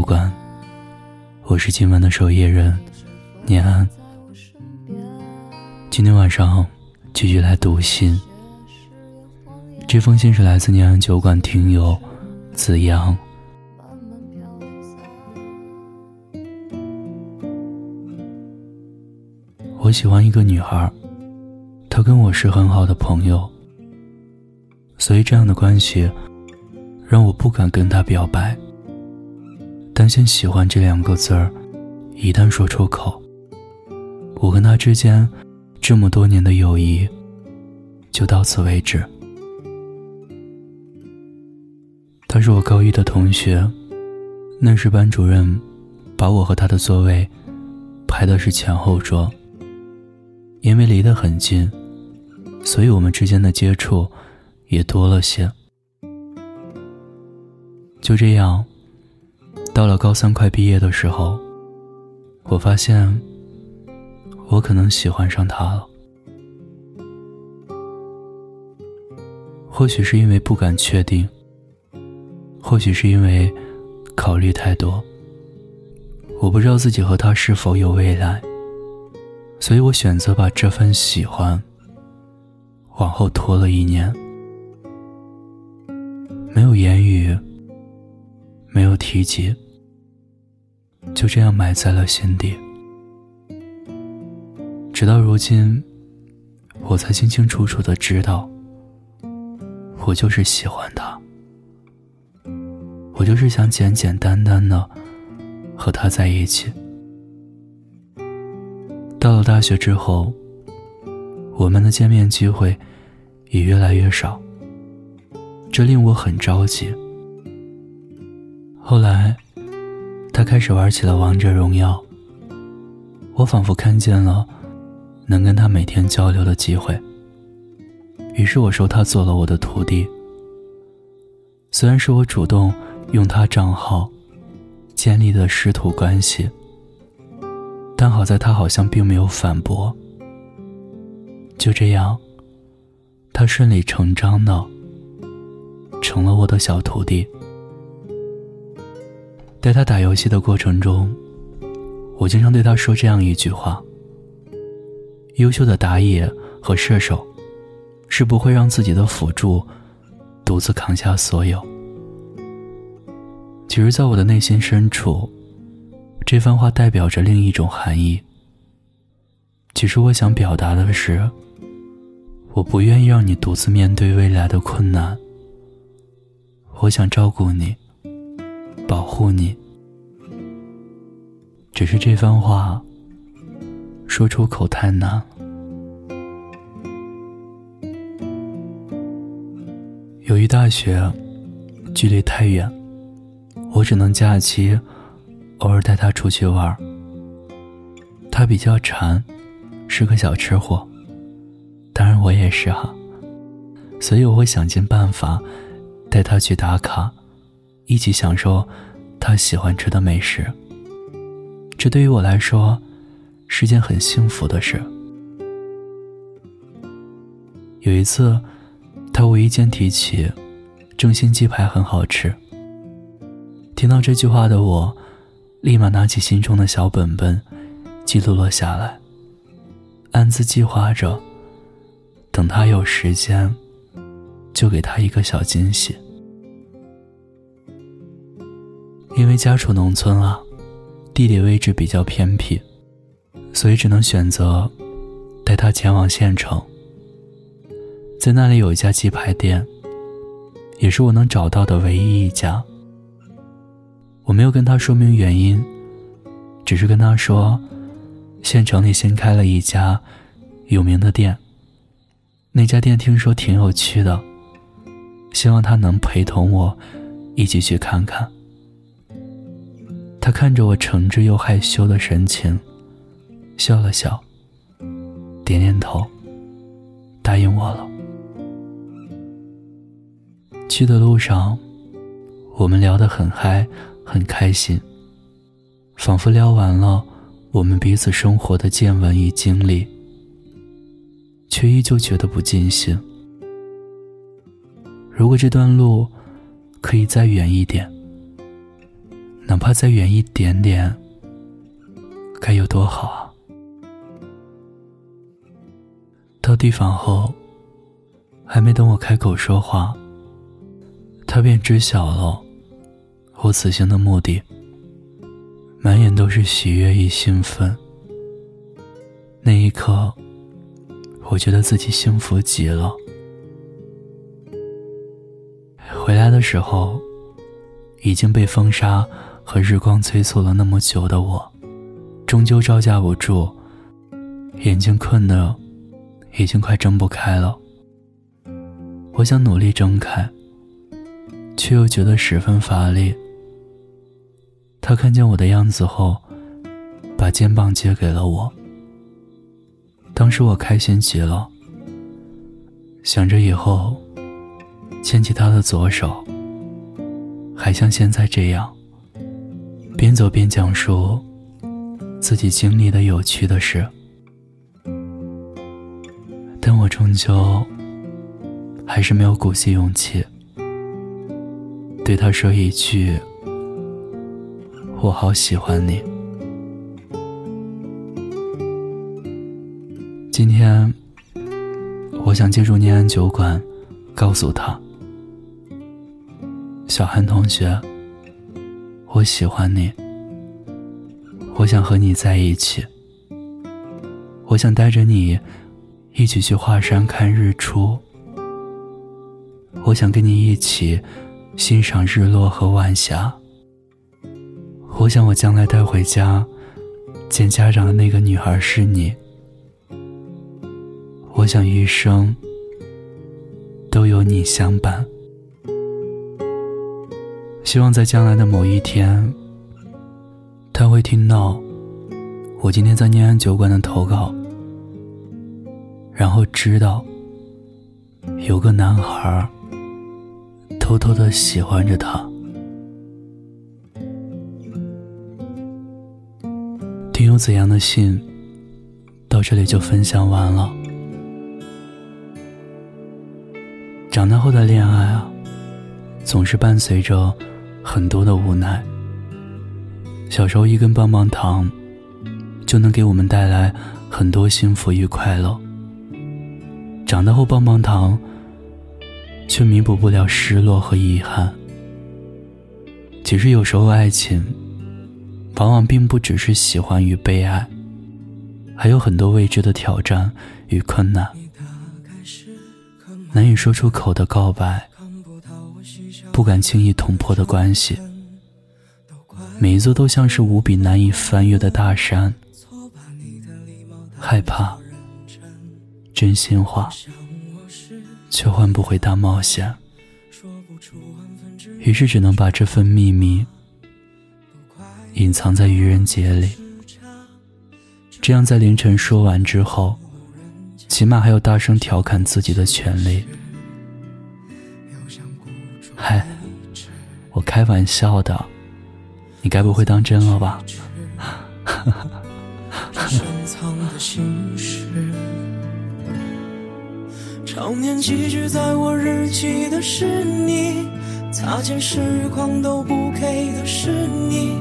酒馆，我是今晚的守夜人念安。今天晚上继续来读信，这封信是来自念安酒馆听友子阳。我喜欢一个女孩，她跟我是很好的朋友。所以，这样的关系让我不敢跟她表白，担心“喜欢”这两个字儿一旦说出口，我跟他之间这么多年的友谊就到此为止。他是我高一的同学，那时班主任把我和他的座位排的是前后桌，因为离得很近，所以我们之间的接触。也多了些。就这样，到了高三快毕业的时候，我发现我可能喜欢上他了。或许是因为不敢确定，或许是因为考虑太多，我不知道自己和他是否有未来，所以我选择把这份喜欢往后拖了一年。没有言语，提及，就这样埋在了心底。直到如今，我才清清楚楚的知道，我就是喜欢他，我就是想简简单单的和他在一起。到了大学之后，我们的见面机会也越来越少。这令我很着急。后来，他开始玩起了王者荣耀。我仿佛看见了能跟他每天交流的机会。于是我收他做了我的徒弟。虽然是我主动用他账号建立的师徒关系，但好在他好像并没有反驳。就这样，他顺理成章的。成了我的小徒弟。带他打游戏的过程中，我经常对他说这样一句话：“优秀的打野和射手，是不会让自己的辅助独自扛下所有。”其实，在我的内心深处，这番话代表着另一种含义。其实，我想表达的是，我不愿意让你独自面对未来的困难。我想照顾你，保护你。只是这番话说出口太难。由于大学距离太远，我只能假期偶尔带他出去玩。他比较馋，是个小吃货，当然我也是哈，所以我会想尽办法。带他去打卡，一起享受他喜欢吃的美食。这对于我来说是件很幸福的事。有一次，他无意间提起正新鸡排很好吃。听到这句话的我，立马拿起心中的小本本，记录了下来，暗自计划着，等他有时间。就给他一个小惊喜，因为家处农村啊，地理位置比较偏僻，所以只能选择带他前往县城。在那里有一家鸡排店，也是我能找到的唯一一家。我没有跟他说明原因，只是跟他说，县城里新开了一家有名的店，那家店听说挺有趣的。希望他能陪同我一起去看看。他看着我诚挚又害羞的神情，笑了笑，点点头，答应我了。去的路上，我们聊得很嗨，很开心，仿佛聊完了我们彼此生活的见闻与经历，却依旧觉得不尽兴。如果这段路可以再远一点，哪怕再远一点点，该有多好啊！到地方后，还没等我开口说话，他便知晓了我此行的目的，满眼都是喜悦与兴奋。那一刻，我觉得自己幸福极了。回来的时候，已经被风沙和日光催促了那么久的我，终究招架不住，眼睛困得已经快睁不开了。我想努力睁开，却又觉得十分乏力。他看见我的样子后，把肩膀借给了我。当时我开心极了，想着以后。牵起他的左手，还像现在这样，边走边讲述自己经历的有趣的事。但我终究还是没有鼓起勇气对他说一句：“我好喜欢你。”今天，我想借助念安酒馆，告诉他。小韩同学，我喜欢你，我想和你在一起，我想带着你一起去华山看日出，我想跟你一起欣赏日落和晚霞，我想我将来带回家见家长的那个女孩是你，我想余生都有你相伴。希望在将来的某一天，他会听到我今天在念安酒馆的投稿，然后知道有个男孩偷偷的喜欢着他。听友怎样的信到这里就分享完了。长大后的恋爱啊，总是伴随着。很多的无奈。小时候一根棒棒糖，就能给我们带来很多幸福与快乐。长大后，棒棒糖却弥补不了失落和遗憾。其实有时候，爱情往往并不只是喜欢与被爱，还有很多未知的挑战与困难，难以说出口的告白。不敢轻易捅破的关系，每一座都像是无比难以翻越的大山。害怕，真心话，却换不回大冒险。于是只能把这份秘密隐藏在愚人节里，这样在凌晨说完之后，起码还有大声调侃自己的权利。嗨，我开玩笑的，你该不会当真了吧？常年寄居在我日记的是你，擦肩时光都不给的是你，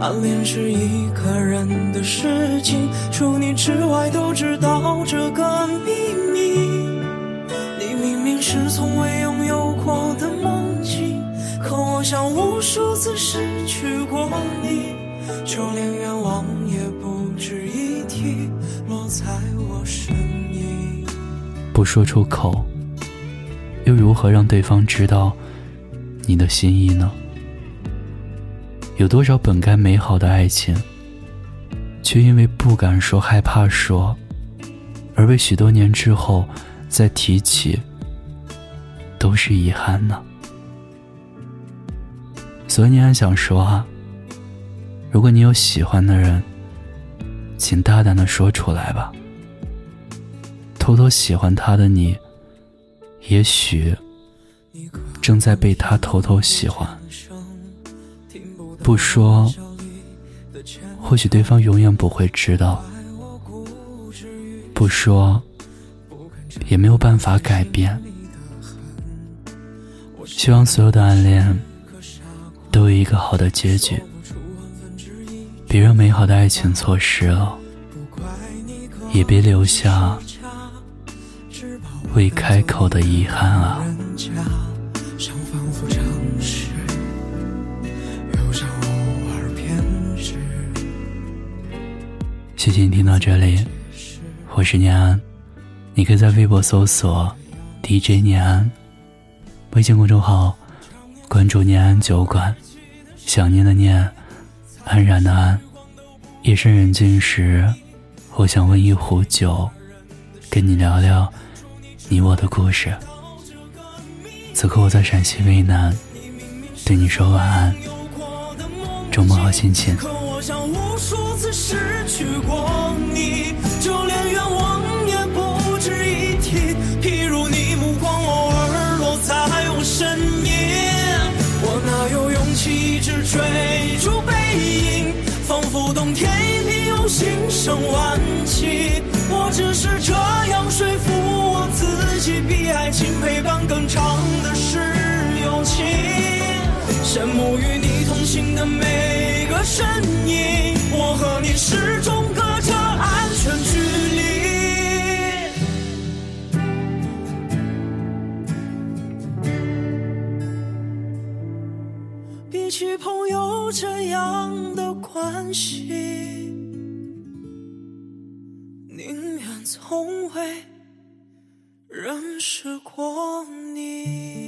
暗恋是一个人的事情，除你之外都知道这个秘密。你明明是从未拥有过的。想无数次失去过你，就连愿望也不值一提，落在我身影。不说出口，又如何让对方知道你的心意呢？有多少本该美好的爱情，却因为不敢说、害怕说，而被许多年之后再提起，都是遗憾呢？所以你还想说啊？如果你有喜欢的人，请大胆的说出来吧。偷偷喜欢他的你，也许正在被他偷偷喜欢。不说，或许对方永远不会知道。不说，也没有办法改变。希望所有的暗恋都有一个好的结局，别让美好的爱情错失了，也别留下未开口的遗憾啊。谢谢你听到这里，我是念安，你可以在微博搜索 DJ 念安，微信公众号关注念安酒馆，想念的念，安然的安，夜深人静时，我想温一壶酒，跟你聊聊你我的故事。此刻我在陕西渭南，对你说晚安，周末好心情。心生晚期。我只是这样说服我自己，比爱情陪伴更长的是友情。羡慕与你同行的每个身影。我和你始终隔着安全距离。比起朋友这样的关系，从未认识过你。